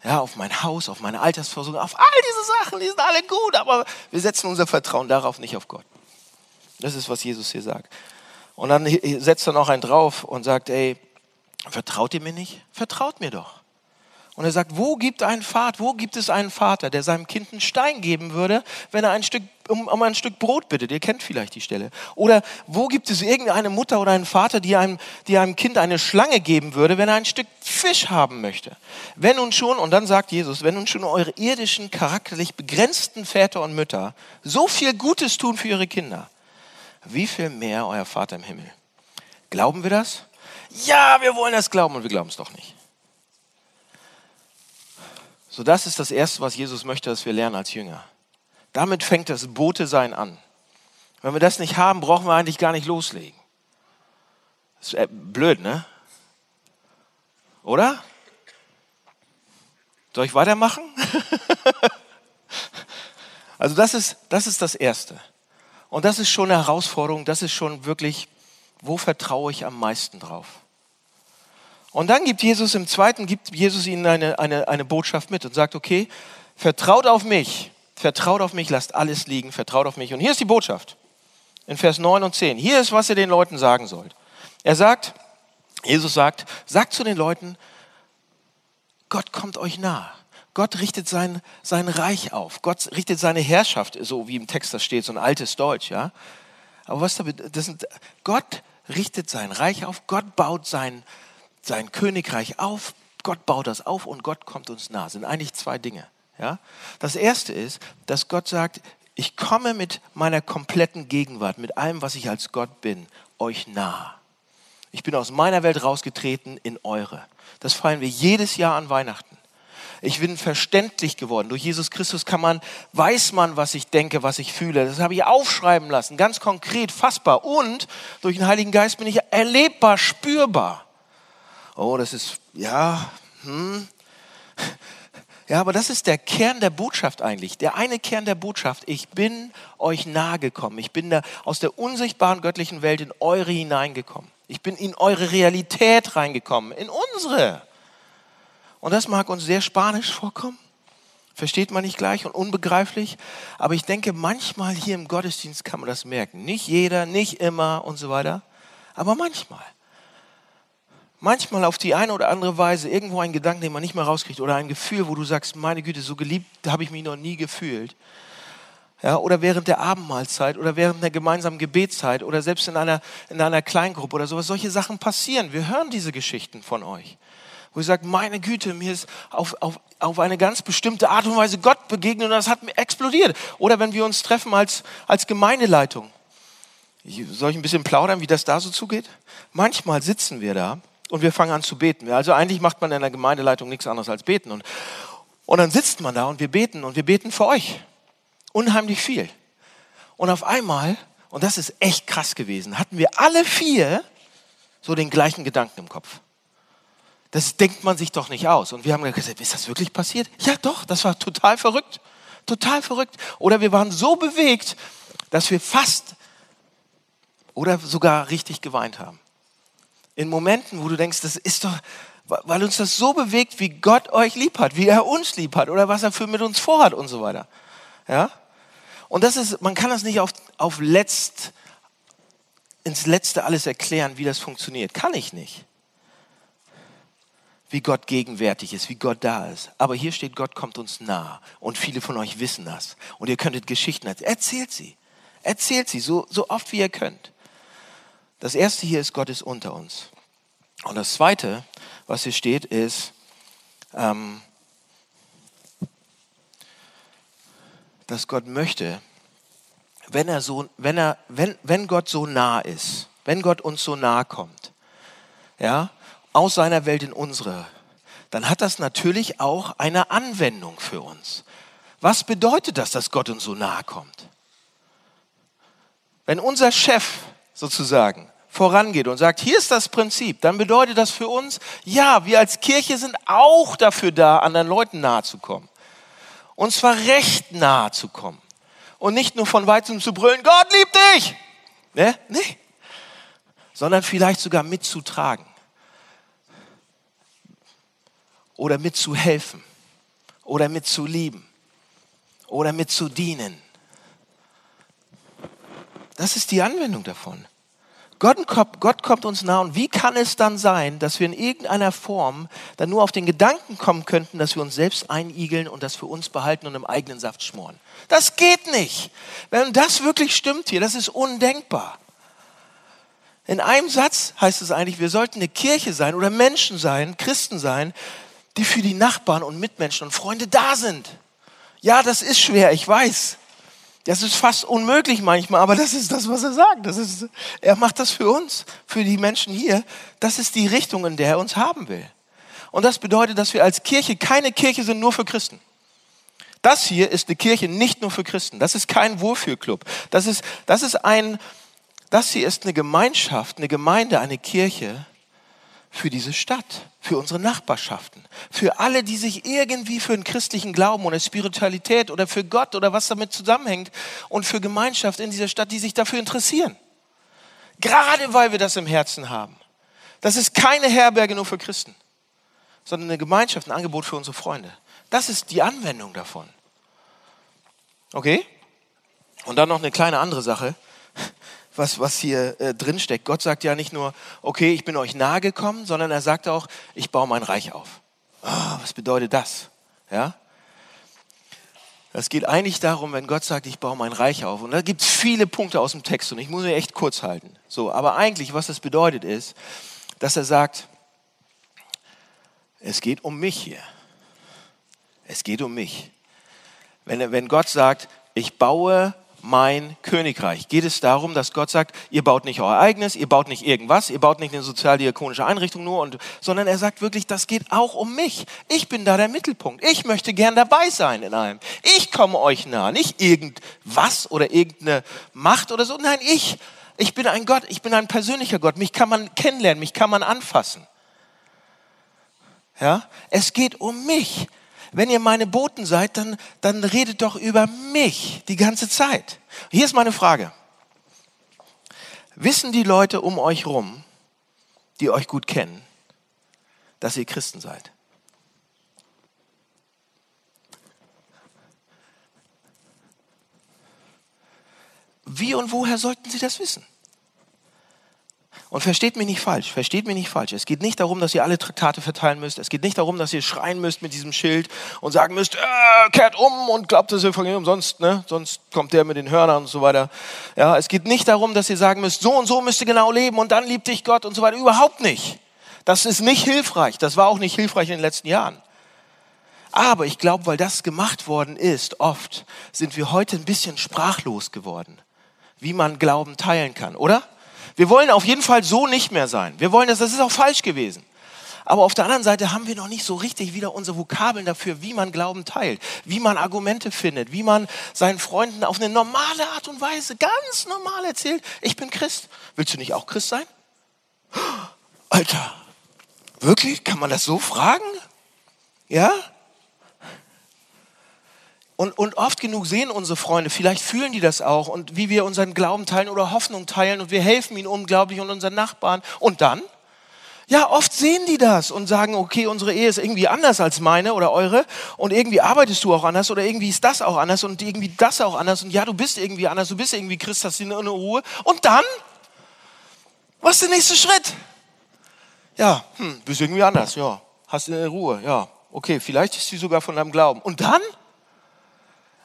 Ja, auf mein Haus, auf meine Altersversorgung, auf all diese Sachen, die sind alle gut, aber wir setzen unser Vertrauen darauf, nicht auf Gott. Das ist, was Jesus hier sagt. Und dann setzt er noch einen drauf und sagt, ey, vertraut ihr mir nicht? Vertraut mir doch. Und er sagt, wo gibt ein Vater, wo gibt es einen Vater, der seinem Kind einen Stein geben würde, wenn er ein Stück, um, um ein Stück Brot bittet? Ihr kennt vielleicht die Stelle. Oder wo gibt es irgendeine Mutter oder einen Vater, die einem, die einem Kind eine Schlange geben würde, wenn er ein Stück Fisch haben möchte? Wenn nun schon, und dann sagt Jesus, wenn nun schon eure irdischen, charakterlich begrenzten Väter und Mütter so viel Gutes tun für ihre Kinder, wie viel mehr euer Vater im Himmel. Glauben wir das? Ja, wir wollen das glauben und wir glauben es doch nicht. So, das ist das Erste, was Jesus möchte, dass wir lernen als Jünger. Damit fängt das Bote-Sein an. Wenn wir das nicht haben, brauchen wir eigentlich gar nicht loslegen. Das ist äh, blöd, ne? Oder? Soll ich weitermachen? also das ist, das ist das Erste. Und das ist schon eine Herausforderung, das ist schon wirklich, wo vertraue ich am meisten drauf? Und dann gibt Jesus im zweiten, gibt Jesus ihnen eine, eine, eine Botschaft mit und sagt, okay, vertraut auf mich, vertraut auf mich, lasst alles liegen, vertraut auf mich. Und hier ist die Botschaft in Vers 9 und 10. Hier ist, was ihr den Leuten sagen sollt. Er sagt, Jesus sagt, sagt zu den Leuten, Gott kommt euch nahe. Gott richtet sein, sein Reich auf. Gott richtet seine Herrschaft, so wie im Text das steht, so ein altes Deutsch, ja. Aber was da, das sind, Gott richtet sein Reich auf, Gott baut sein, sein Königreich auf, Gott baut das auf und Gott kommt uns nah. Das sind eigentlich zwei Dinge, ja. Das erste ist, dass Gott sagt, ich komme mit meiner kompletten Gegenwart, mit allem, was ich als Gott bin, euch nah. Ich bin aus meiner Welt rausgetreten in eure. Das feiern wir jedes Jahr an Weihnachten. Ich bin verständlich geworden. Durch Jesus Christus kann man, weiß man, was ich denke, was ich fühle. Das habe ich aufschreiben lassen, ganz konkret, fassbar. Und durch den Heiligen Geist bin ich erlebbar, spürbar. Oh, das ist, ja, hm. Ja, aber das ist der Kern der Botschaft eigentlich. Der eine Kern der Botschaft. Ich bin euch nahe gekommen. Ich bin da aus der unsichtbaren göttlichen Welt in eure hineingekommen. Ich bin in eure Realität reingekommen, in unsere. Und das mag uns sehr spanisch vorkommen. Versteht man nicht gleich und unbegreiflich. Aber ich denke, manchmal hier im Gottesdienst kann man das merken. Nicht jeder, nicht immer und so weiter. Aber manchmal. Manchmal auf die eine oder andere Weise irgendwo ein Gedanke, den man nicht mehr rauskriegt oder ein Gefühl, wo du sagst, meine Güte, so geliebt habe ich mich noch nie gefühlt. Ja, oder während der Abendmahlzeit oder während der gemeinsamen Gebetszeit oder selbst in einer, in einer Kleingruppe oder sowas. Solche Sachen passieren. Wir hören diese Geschichten von euch wo ich sage, meine Güte, mir ist auf, auf, auf eine ganz bestimmte Art und Weise Gott begegnet und das hat mir explodiert. Oder wenn wir uns treffen als, als Gemeindeleitung. Soll ich ein bisschen plaudern, wie das da so zugeht? Manchmal sitzen wir da und wir fangen an zu beten. Also eigentlich macht man in der Gemeindeleitung nichts anderes als beten. Und, und dann sitzt man da und wir beten und wir beten für euch. Unheimlich viel. Und auf einmal, und das ist echt krass gewesen, hatten wir alle vier so den gleichen Gedanken im Kopf. Das denkt man sich doch nicht aus. Und wir haben gesagt, ist das wirklich passiert? Ja, doch, das war total verrückt. Total verrückt. Oder wir waren so bewegt, dass wir fast oder sogar richtig geweint haben. In Momenten, wo du denkst, das ist doch, weil uns das so bewegt, wie Gott euch lieb hat, wie er uns lieb hat oder was er für mit uns vorhat und so weiter. Ja? Und das ist, man kann das nicht auf, auf letzt, ins Letzte alles erklären, wie das funktioniert. Kann ich nicht. Wie Gott gegenwärtig ist, wie Gott da ist. Aber hier steht, Gott kommt uns nah. Und viele von euch wissen das. Und ihr könntet Geschichten erzählen. Erzählt sie. Erzählt sie so, so oft wie ihr könnt. Das erste hier ist, Gott ist unter uns. Und das zweite, was hier steht, ist, ähm, dass Gott möchte, wenn, er so, wenn, er, wenn, wenn Gott so nah ist, wenn Gott uns so nahe kommt, ja, aus seiner Welt in unsere, dann hat das natürlich auch eine Anwendung für uns. Was bedeutet das, dass Gott uns so nahe kommt? Wenn unser Chef sozusagen vorangeht und sagt, hier ist das Prinzip, dann bedeutet das für uns, ja, wir als Kirche sind auch dafür da, anderen Leuten nahe zu kommen. Und zwar recht nahe zu kommen. Und nicht nur von weitem zu brüllen, Gott liebt dich! Ne? Nee. Sondern vielleicht sogar mitzutragen. Oder mitzuhelfen. Oder mitzulieben. Oder mitzudienen. Das ist die Anwendung davon. Gott, Gott kommt uns nah und wie kann es dann sein, dass wir in irgendeiner Form dann nur auf den Gedanken kommen könnten, dass wir uns selbst einigeln und das für uns behalten und im eigenen Saft schmoren? Das geht nicht. Wenn das wirklich stimmt hier, das ist undenkbar. In einem Satz heißt es eigentlich, wir sollten eine Kirche sein oder Menschen sein, Christen sein, die für die Nachbarn und Mitmenschen und Freunde da sind. Ja, das ist schwer, ich weiß. Das ist fast unmöglich manchmal, aber das ist das, was er sagt. Das ist, er macht das für uns, für die Menschen hier. Das ist die Richtung, in der er uns haben will. Und das bedeutet, dass wir als Kirche keine Kirche sind nur für Christen. Das hier ist eine Kirche nicht nur für Christen. Das ist kein Wohlfühlclub. Das ist, das ist ein, das hier ist eine Gemeinschaft, eine Gemeinde, eine Kirche, für diese Stadt, für unsere Nachbarschaften, für alle, die sich irgendwie für einen christlichen Glauben oder Spiritualität oder für Gott oder was damit zusammenhängt und für Gemeinschaft in dieser Stadt, die sich dafür interessieren. Gerade weil wir das im Herzen haben. Das ist keine Herberge nur für Christen, sondern eine Gemeinschaft, ein Angebot für unsere Freunde. Das ist die Anwendung davon. Okay? Und dann noch eine kleine andere Sache was, was hier äh, drin steckt. Gott sagt ja nicht nur, okay, ich bin euch nahe gekommen, sondern er sagt auch, ich baue mein Reich auf. Oh, was bedeutet das? Ja? Es geht eigentlich darum, wenn Gott sagt, ich baue mein Reich auf. Und da gibt es viele Punkte aus dem Text und ich muss mir echt kurz halten. So, aber eigentlich, was das bedeutet, ist, dass er sagt, es geht um mich hier. Es geht um mich. Wenn, wenn Gott sagt, ich baue mein Königreich. Geht es darum, dass Gott sagt, ihr baut nicht euer eigenes, ihr baut nicht irgendwas, ihr baut nicht eine sozialdiakonische Einrichtung nur, und, sondern er sagt wirklich, das geht auch um mich. Ich bin da der Mittelpunkt. Ich möchte gern dabei sein in allem. Ich komme euch nah, nicht irgendwas oder irgendeine Macht oder so. Nein, ich. Ich bin ein Gott, ich bin ein persönlicher Gott. Mich kann man kennenlernen, mich kann man anfassen. Ja? Es geht um mich wenn ihr meine Boten seid, dann, dann redet doch über mich die ganze Zeit. Hier ist meine Frage. Wissen die Leute um euch rum, die euch gut kennen, dass ihr Christen seid? Wie und woher sollten sie das wissen? Und versteht mich nicht falsch, versteht mich nicht falsch. Es geht nicht darum, dass ihr alle Traktate verteilen müsst. Es geht nicht darum, dass ihr schreien müsst mit diesem Schild und sagen müsst, äh, kehrt um und glaubt das Evangelium, sonst, ne, sonst kommt der mit den Hörnern und so weiter. Ja, es geht nicht darum, dass ihr sagen müsst, so und so müsst ihr genau leben und dann liebt dich Gott und so weiter. Überhaupt nicht. Das ist nicht hilfreich. Das war auch nicht hilfreich in den letzten Jahren. Aber ich glaube, weil das gemacht worden ist, oft sind wir heute ein bisschen sprachlos geworden, wie man Glauben teilen kann, oder? Wir wollen auf jeden Fall so nicht mehr sein. Wir wollen das, das ist auch falsch gewesen. Aber auf der anderen Seite haben wir noch nicht so richtig wieder unsere Vokabeln dafür, wie man Glauben teilt, wie man Argumente findet, wie man seinen Freunden auf eine normale Art und Weise ganz normal erzählt, ich bin Christ. Willst du nicht auch Christ sein? Alter, wirklich? Kann man das so fragen? Ja? Und, und oft genug sehen unsere Freunde, vielleicht fühlen die das auch und wie wir unseren Glauben teilen oder Hoffnung teilen und wir helfen ihnen unglaublich und unseren Nachbarn. Und dann? Ja, oft sehen die das und sagen, okay, unsere Ehe ist irgendwie anders als meine oder eure und irgendwie arbeitest du auch anders oder irgendwie ist das auch anders und irgendwie das auch anders und ja, du bist irgendwie anders, du bist irgendwie Christ, hast eine Ruhe. Und dann? Was ist der nächste Schritt? Ja, hm, bist irgendwie anders, ja. Hast eine Ruhe, ja. Okay, vielleicht ist sie sogar von deinem Glauben. Und dann?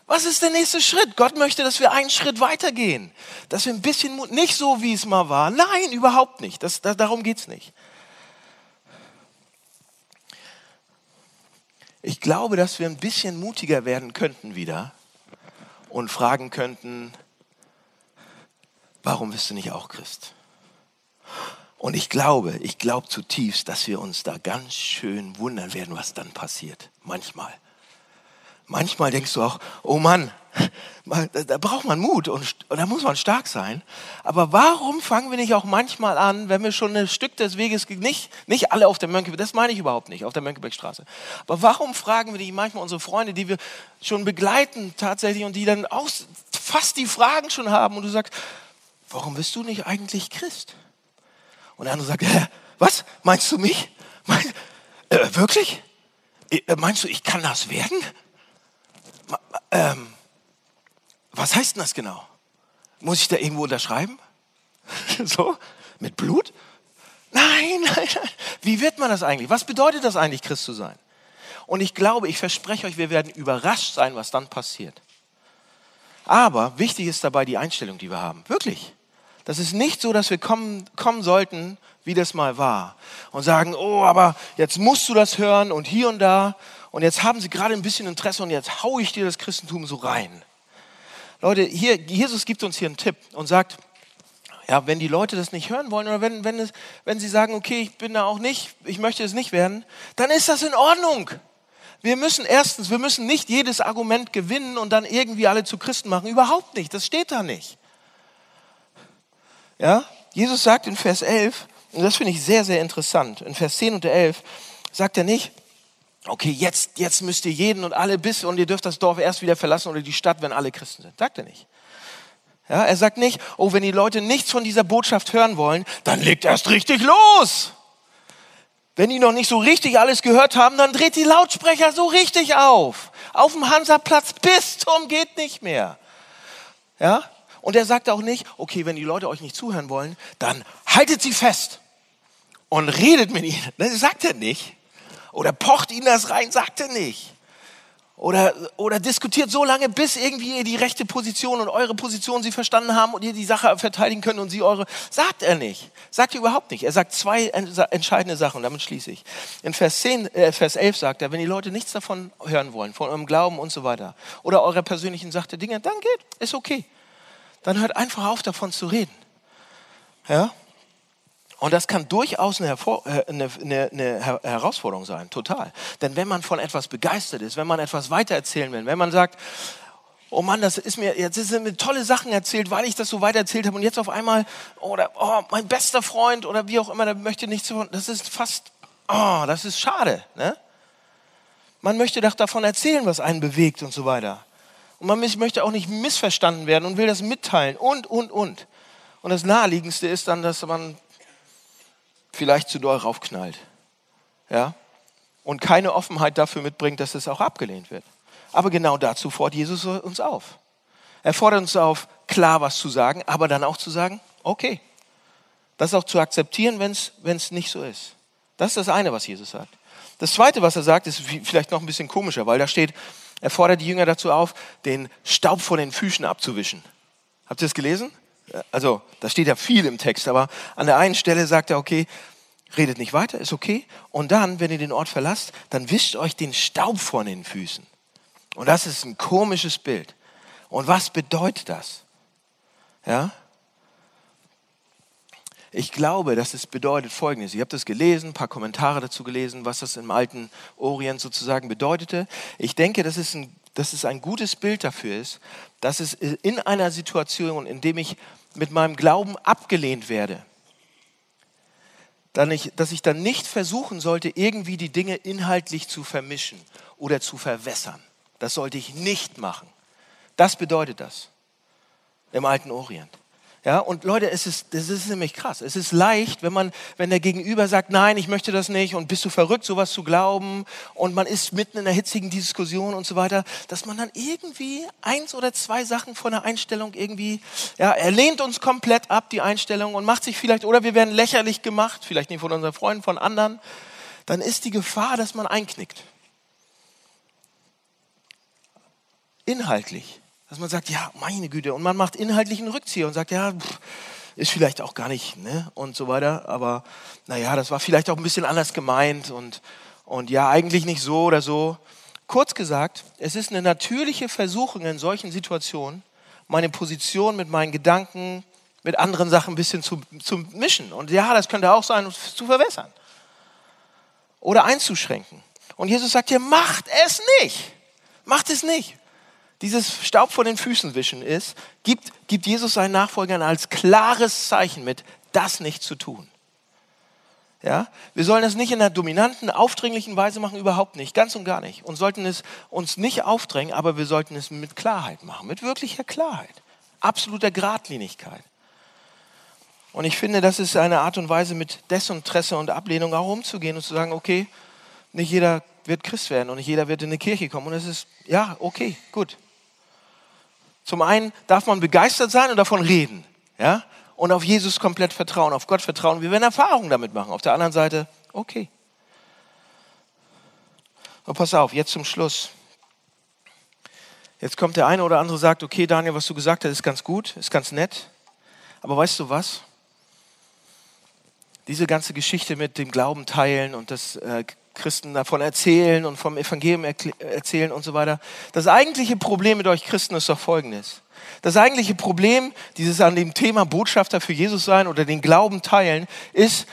Was ist der nächste Schritt? Gott möchte, dass wir einen Schritt weitergehen. Dass wir ein bisschen, Mut, nicht so wie es mal war. Nein, überhaupt nicht. Das, das, darum geht es nicht. Ich glaube, dass wir ein bisschen mutiger werden könnten wieder und fragen könnten, warum bist du nicht auch Christ? Und ich glaube, ich glaube zutiefst, dass wir uns da ganz schön wundern werden, was dann passiert. Manchmal. Manchmal denkst du auch, oh Mann, da braucht man Mut und, da muss man stark sein. Aber warum fangen wir nicht auch manchmal an, wenn wir schon ein Stück des Weges, nicht, nicht alle auf der Mönckeberg, das meine ich überhaupt nicht, auf der Mönckebergstraße. Aber warum fragen wir nicht manchmal unsere Freunde, die wir schon begleiten tatsächlich und die dann auch fast die Fragen schon haben und du sagst, warum bist du nicht eigentlich Christ? Und der andere sagt, äh, was? Meinst du mich? Mein, äh, wirklich? Äh, meinst du, ich kann das werden? Ähm, was heißt denn das genau? Muss ich da irgendwo unterschreiben? so? Mit Blut? Nein, nein, nein. Wie wird man das eigentlich? Was bedeutet das eigentlich, Christ zu sein? Und ich glaube, ich verspreche euch, wir werden überrascht sein, was dann passiert. Aber wichtig ist dabei die Einstellung, die wir haben. Wirklich. Das ist nicht so, dass wir kommen, kommen sollten, wie das mal war. Und sagen, oh, aber jetzt musst du das hören und hier und da. Und jetzt haben sie gerade ein bisschen Interesse und jetzt haue ich dir das Christentum so rein. Leute, hier, Jesus gibt uns hier einen Tipp und sagt, ja, wenn die Leute das nicht hören wollen oder wenn, wenn, es, wenn sie sagen, okay, ich bin da auch nicht, ich möchte es nicht werden, dann ist das in Ordnung. Wir müssen erstens, wir müssen nicht jedes Argument gewinnen und dann irgendwie alle zu Christen machen. Überhaupt nicht. Das steht da nicht. Ja? Jesus sagt in Vers 11, und das finde ich sehr, sehr interessant, in Vers 10 und 11 sagt er nicht, okay, jetzt, jetzt müsst ihr jeden und alle bis und ihr dürft das Dorf erst wieder verlassen oder die Stadt, wenn alle Christen sind. Sagt er nicht. Ja, er sagt nicht, oh, wenn die Leute nichts von dieser Botschaft hören wollen, dann legt erst richtig los. Wenn die noch nicht so richtig alles gehört haben, dann dreht die Lautsprecher so richtig auf. Auf dem Hansaplatz bis zum geht nicht mehr. Ja? Und er sagt auch nicht, okay, wenn die Leute euch nicht zuhören wollen, dann haltet sie fest und redet mit ihnen. Das sagt er nicht. Oder pocht ihnen das rein, sagt er nicht. Oder, oder diskutiert so lange, bis irgendwie ihr die rechte Position und eure Position sie verstanden haben und ihr die Sache verteidigen könnt und sie eure. Sagt er nicht. Sagt er überhaupt nicht. Er sagt zwei entscheidende Sachen, damit schließe ich. In Vers, 10, äh, Vers 11 sagt er, wenn die Leute nichts davon hören wollen, von eurem Glauben und so weiter, oder eurer persönlichen Sache Dinge, dann geht, ist okay dann hört einfach auf, davon zu reden. Ja? Und das kann durchaus eine, äh, eine, eine, eine, Herausforderung sein, total. Denn wenn man von etwas begeistert ist, wenn man etwas weitererzählen will, wenn man sagt, oh Mann, das ist mir, jetzt sind mir tolle Sachen erzählt, weil ich das so weitererzählt habe und jetzt auf einmal, oder oh, mein bester Freund oder wie auch immer, der möchte nichts davon, das ist fast, oh, das ist schade. Ne? Man möchte doch davon erzählen, was einen bewegt und so weiter. Und man möchte auch nicht missverstanden werden und will das mitteilen und, und, und. Und das Naheliegendste ist dann, dass man vielleicht zu doll raufknallt. Ja? Und keine Offenheit dafür mitbringt, dass es auch abgelehnt wird. Aber genau dazu fordert Jesus uns auf. Er fordert uns auf, klar was zu sagen, aber dann auch zu sagen, okay. Das auch zu akzeptieren, wenn es nicht so ist. Das ist das eine, was Jesus sagt. Das zweite, was er sagt, ist vielleicht noch ein bisschen komischer, weil da steht, er fordert die Jünger dazu auf, den Staub von den Füßen abzuwischen. Habt ihr das gelesen? Also, da steht ja viel im Text, aber an der einen Stelle sagt er, okay, redet nicht weiter, ist okay. Und dann, wenn ihr den Ort verlasst, dann wischt euch den Staub von den Füßen. Und das ist ein komisches Bild. Und was bedeutet das? Ja? Ich glaube, dass es bedeutet Folgendes. Ich habe das gelesen, ein paar Kommentare dazu gelesen, was das im alten Orient sozusagen bedeutete. Ich denke, dass es ein, dass es ein gutes Bild dafür ist, dass es in einer Situation, in der ich mit meinem Glauben abgelehnt werde, dass ich dann nicht versuchen sollte, irgendwie die Dinge inhaltlich zu vermischen oder zu verwässern. Das sollte ich nicht machen. Das bedeutet das im alten Orient. Ja, und Leute, es ist, das ist nämlich krass. Es ist leicht, wenn man, wenn der Gegenüber sagt, nein, ich möchte das nicht und bist du verrückt, sowas zu glauben und man ist mitten in einer hitzigen Diskussion und so weiter, dass man dann irgendwie eins oder zwei Sachen von der Einstellung irgendwie, ja, er lehnt uns komplett ab, die Einstellung und macht sich vielleicht, oder wir werden lächerlich gemacht, vielleicht nicht von unseren Freunden, von anderen, dann ist die Gefahr, dass man einknickt. Inhaltlich. Dass man sagt, ja, meine Güte, und man macht inhaltlichen Rückzieher und sagt, ja, pff, ist vielleicht auch gar nicht, ne, und so weiter, aber naja, das war vielleicht auch ein bisschen anders gemeint und, und ja, eigentlich nicht so oder so. Kurz gesagt, es ist eine natürliche Versuchung in solchen Situationen, meine Position mit meinen Gedanken, mit anderen Sachen ein bisschen zu, zu mischen. Und ja, das könnte auch sein, zu verwässern oder einzuschränken. Und Jesus sagt hier, macht es nicht. Macht es nicht dieses Staub von den Füßen wischen ist, gibt, gibt Jesus seinen Nachfolgern als klares Zeichen mit, das nicht zu tun. Ja? Wir sollen es nicht in einer dominanten, aufdringlichen Weise machen, überhaupt nicht, ganz und gar nicht. Und sollten es uns nicht aufdrängen, aber wir sollten es mit Klarheit machen, mit wirklicher Klarheit, absoluter Gradlinigkeit. Und ich finde, das ist eine Art und Weise, mit Desinteresse und Ablehnung auch umzugehen und zu sagen, okay, nicht jeder wird Christ werden und nicht jeder wird in eine Kirche kommen. Und es ist, ja, okay, gut. Zum einen darf man begeistert sein und davon reden, ja, und auf Jesus komplett vertrauen, auf Gott vertrauen. Wir werden Erfahrungen damit machen. Auf der anderen Seite, okay. Und pass auf, jetzt zum Schluss. Jetzt kommt der eine oder andere sagt, okay, Daniel, was du gesagt hast, ist ganz gut, ist ganz nett. Aber weißt du was? Diese ganze Geschichte mit dem Glauben teilen und das äh, Christen davon erzählen und vom Evangelium erzählen und so weiter. Das eigentliche Problem mit euch Christen ist doch folgendes. Das eigentliche Problem, dieses an dem Thema Botschafter für Jesus sein oder den Glauben teilen, ist,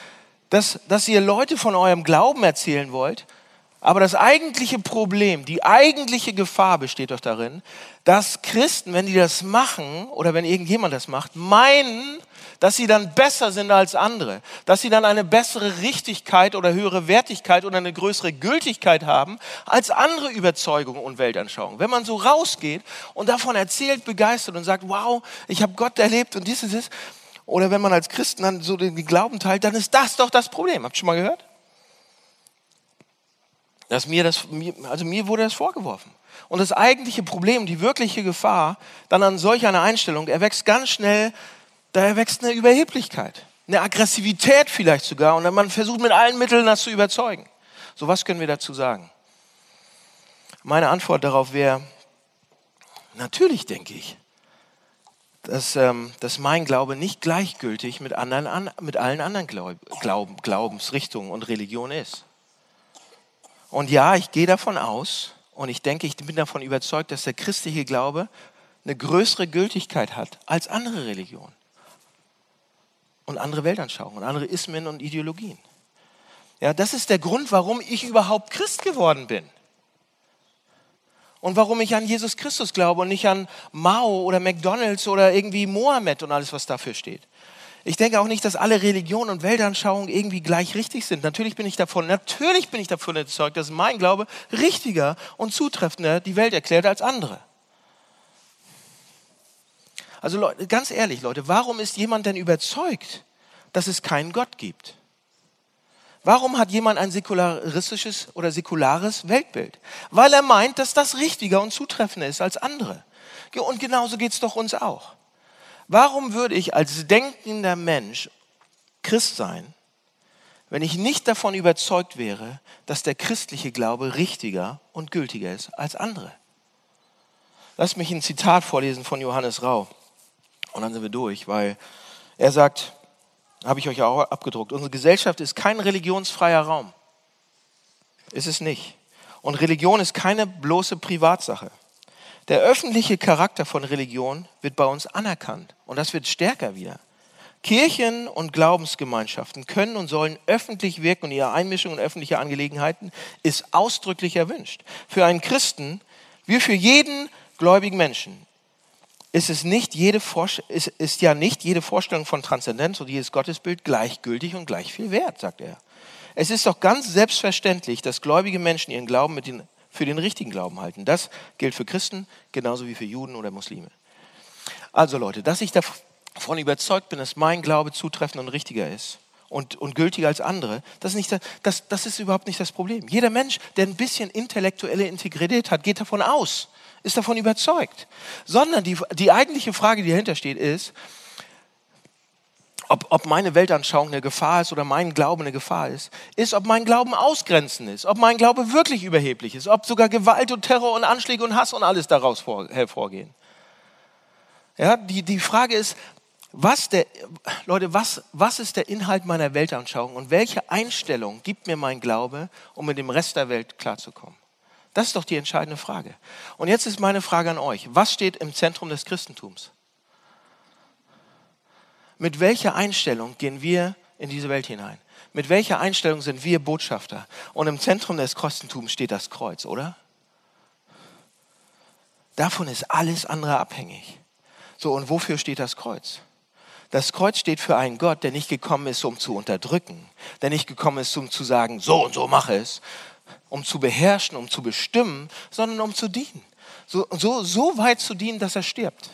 dass, dass ihr Leute von eurem Glauben erzählen wollt. Aber das eigentliche Problem, die eigentliche Gefahr besteht doch darin, dass Christen, wenn die das machen oder wenn irgendjemand das macht, meinen, dass sie dann besser sind als andere, dass sie dann eine bessere Richtigkeit oder höhere Wertigkeit oder eine größere Gültigkeit haben als andere Überzeugungen und Weltanschauungen. Wenn man so rausgeht und davon erzählt, begeistert und sagt, wow, ich habe Gott erlebt und dies und das, oder wenn man als Christen dann so den Glauben teilt, dann ist das doch das Problem. Habt ihr schon mal gehört? Dass mir das, also mir wurde das vorgeworfen. Und das eigentliche Problem, die wirkliche Gefahr, dann an solch einer Einstellung erwächst ganz schnell da erwächst eine Überheblichkeit, eine Aggressivität vielleicht sogar und man versucht mit allen Mitteln das zu überzeugen. So was können wir dazu sagen? Meine Antwort darauf wäre, natürlich denke ich, dass, ähm, dass mein Glaube nicht gleichgültig mit, anderen, an, mit allen anderen Glaub, Glauben, Glaubensrichtungen und Religionen ist. Und ja, ich gehe davon aus und ich denke, ich bin davon überzeugt, dass der christliche Glaube eine größere Gültigkeit hat als andere Religionen und andere Weltanschauungen und andere Ismen und Ideologien. Ja, das ist der Grund, warum ich überhaupt Christ geworden bin. Und warum ich an Jesus Christus glaube und nicht an Mao oder McDonalds oder irgendwie Mohammed und alles, was dafür steht. Ich denke auch nicht, dass alle Religionen und Weltanschauungen irgendwie gleich richtig sind. Natürlich bin ich davon, natürlich bin ich davon überzeugt, dass mein Glaube richtiger und zutreffender die Welt erklärt als andere. Also Leute, ganz ehrlich, Leute, warum ist jemand denn überzeugt, dass es keinen Gott gibt? Warum hat jemand ein säkularistisches oder säkulares Weltbild? Weil er meint, dass das richtiger und zutreffender ist als andere. Und genauso geht es doch uns auch. Warum würde ich als denkender Mensch Christ sein, wenn ich nicht davon überzeugt wäre, dass der christliche Glaube richtiger und gültiger ist als andere? Lass mich ein Zitat vorlesen von Johannes Rau. Und dann sind wir durch, weil er sagt, habe ich euch auch abgedruckt, unsere Gesellschaft ist kein religionsfreier Raum. Ist es nicht. Und Religion ist keine bloße Privatsache. Der öffentliche Charakter von Religion wird bei uns anerkannt und das wird stärker wieder. Kirchen und Glaubensgemeinschaften können und sollen öffentlich wirken und ihre Einmischung in öffentliche Angelegenheiten ist ausdrücklich erwünscht. Für einen Christen, wie für jeden gläubigen Menschen, ist, es nicht jede ist, ist ja nicht jede Vorstellung von Transzendenz und jedes Gottesbild gleichgültig und gleich viel wert, sagt er. Es ist doch ganz selbstverständlich, dass gläubige Menschen ihren Glauben den, für den richtigen Glauben halten. Das gilt für Christen genauso wie für Juden oder Muslime. Also Leute, dass ich, da, davon überzeugt bin, dass mein Glaube zutreffend und richtiger ist und, und gültiger als andere, das ist, nicht, das, das ist überhaupt nicht das Problem. Jeder Mensch, der ein bisschen intellektuelle Integrität hat, geht davon aus, ist davon überzeugt. Sondern die, die eigentliche Frage, die dahinter steht, ist, ob, ob meine Weltanschauung eine Gefahr ist oder mein Glaube eine Gefahr ist, ist, ob mein Glauben ausgrenzend ist, ob mein Glaube wirklich überheblich ist, ob sogar Gewalt und Terror und Anschläge und Hass und alles daraus vor, hervorgehen. Ja, die, die Frage ist, was der, Leute, was, was ist der Inhalt meiner Weltanschauung und welche Einstellung gibt mir mein Glaube, um mit dem Rest der Welt klarzukommen? Das ist doch die entscheidende Frage. Und jetzt ist meine Frage an euch. Was steht im Zentrum des Christentums? Mit welcher Einstellung gehen wir in diese Welt hinein? Mit welcher Einstellung sind wir Botschafter? Und im Zentrum des Christentums steht das Kreuz, oder? Davon ist alles andere abhängig. So, und wofür steht das Kreuz? Das Kreuz steht für einen Gott, der nicht gekommen ist, um zu unterdrücken, der nicht gekommen ist, um zu sagen, so und so mache es, um zu beherrschen, um zu bestimmen, sondern um zu dienen. So, so, so weit zu dienen, dass er stirbt.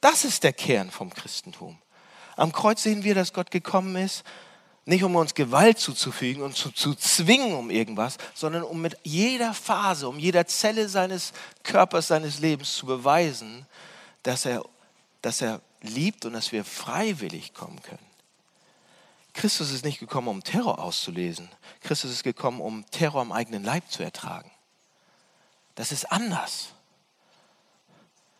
Das ist der Kern vom Christentum. Am Kreuz sehen wir, dass Gott gekommen ist, nicht um uns Gewalt zuzufügen und zu, zu zwingen um irgendwas, sondern um mit jeder Phase, um jeder Zelle seines Körpers, seines Lebens zu beweisen, dass er, dass er liebt und dass wir freiwillig kommen können. Christus ist nicht gekommen, um Terror auszulesen. Christus ist gekommen, um Terror am eigenen Leib zu ertragen. Das ist anders.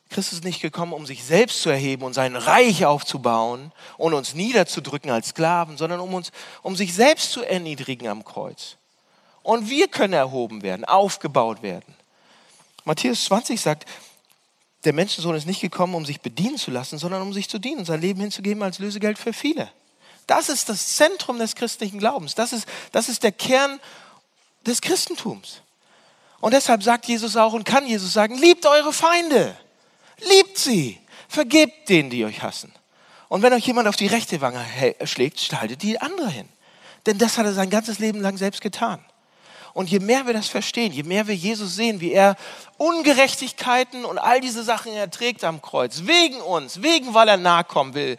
Christus ist nicht gekommen, um sich selbst zu erheben und sein Reich aufzubauen und uns niederzudrücken als Sklaven, sondern um uns, um sich selbst zu erniedrigen am Kreuz. Und wir können erhoben werden, aufgebaut werden. Matthäus 20 sagt, der Menschensohn ist nicht gekommen, um sich bedienen zu lassen, sondern um sich zu dienen und sein Leben hinzugeben als Lösegeld für viele. Das ist das Zentrum des christlichen Glaubens. Das ist, das ist der Kern des Christentums. Und deshalb sagt Jesus auch und kann Jesus sagen, liebt eure Feinde. Liebt sie. Vergebt denen, die euch hassen. Und wenn euch jemand auf die rechte Wange schlägt, haltet die andere hin. Denn das hat er sein ganzes Leben lang selbst getan. Und je mehr wir das verstehen, je mehr wir Jesus sehen, wie er Ungerechtigkeiten und all diese Sachen erträgt am Kreuz, wegen uns, wegen weil er nahe kommen will,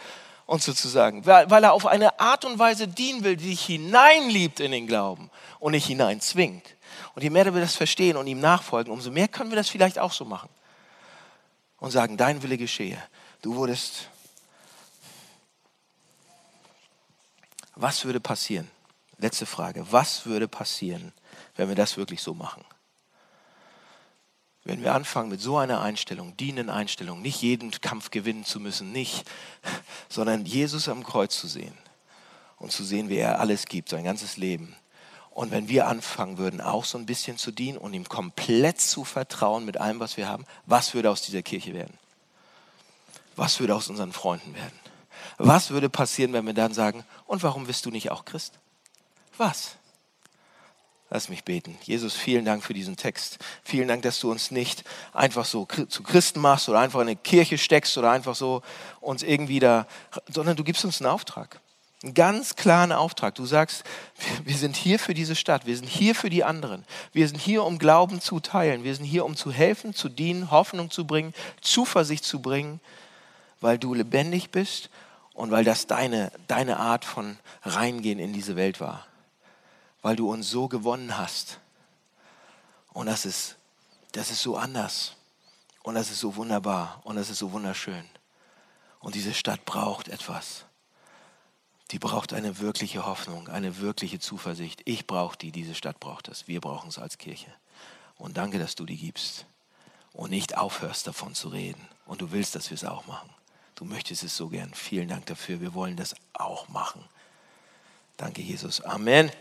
uns sozusagen, weil er auf eine Art und Weise dienen will, die dich hineinliebt in den Glauben und nicht hineinzwingt. Und je mehr wir das verstehen und ihm nachfolgen, umso mehr können wir das vielleicht auch so machen und sagen, dein Wille geschehe. Du wurdest. Was würde passieren? Letzte Frage. Was würde passieren, wenn wir das wirklich so machen? Wenn wir anfangen mit so einer Einstellung, dienenden Einstellung, nicht jeden Kampf gewinnen zu müssen, nicht, sondern Jesus am Kreuz zu sehen und zu sehen, wie er alles gibt, sein ganzes Leben und wenn wir anfangen würden, auch so ein bisschen zu dienen und ihm komplett zu vertrauen mit allem, was wir haben, was würde aus dieser Kirche werden? Was würde aus unseren Freunden werden? Was würde passieren, wenn wir dann sagen, und warum bist du nicht auch Christ? Was? Lass mich beten. Jesus, vielen Dank für diesen Text. Vielen Dank, dass du uns nicht einfach so zu Christen machst oder einfach in eine Kirche steckst oder einfach so uns irgendwie da, sondern du gibst uns einen Auftrag. Einen ganz klaren Auftrag. Du sagst, wir sind hier für diese Stadt, wir sind hier für die anderen. Wir sind hier, um Glauben zu teilen. Wir sind hier, um zu helfen, zu dienen, Hoffnung zu bringen, Zuversicht zu bringen, weil du lebendig bist und weil das deine, deine Art von Reingehen in diese Welt war. Weil du uns so gewonnen hast. Und das ist, das ist so anders. Und das ist so wunderbar. Und das ist so wunderschön. Und diese Stadt braucht etwas die braucht eine wirkliche Hoffnung, eine wirkliche Zuversicht. Ich brauche die, diese Stadt braucht es. Wir brauchen es als Kirche. Und danke, dass du die gibst und nicht aufhörst davon zu reden. Und du willst, dass wir es auch machen. Du möchtest es so gern. Vielen Dank dafür. Wir wollen das auch machen. Danke, Jesus. Amen.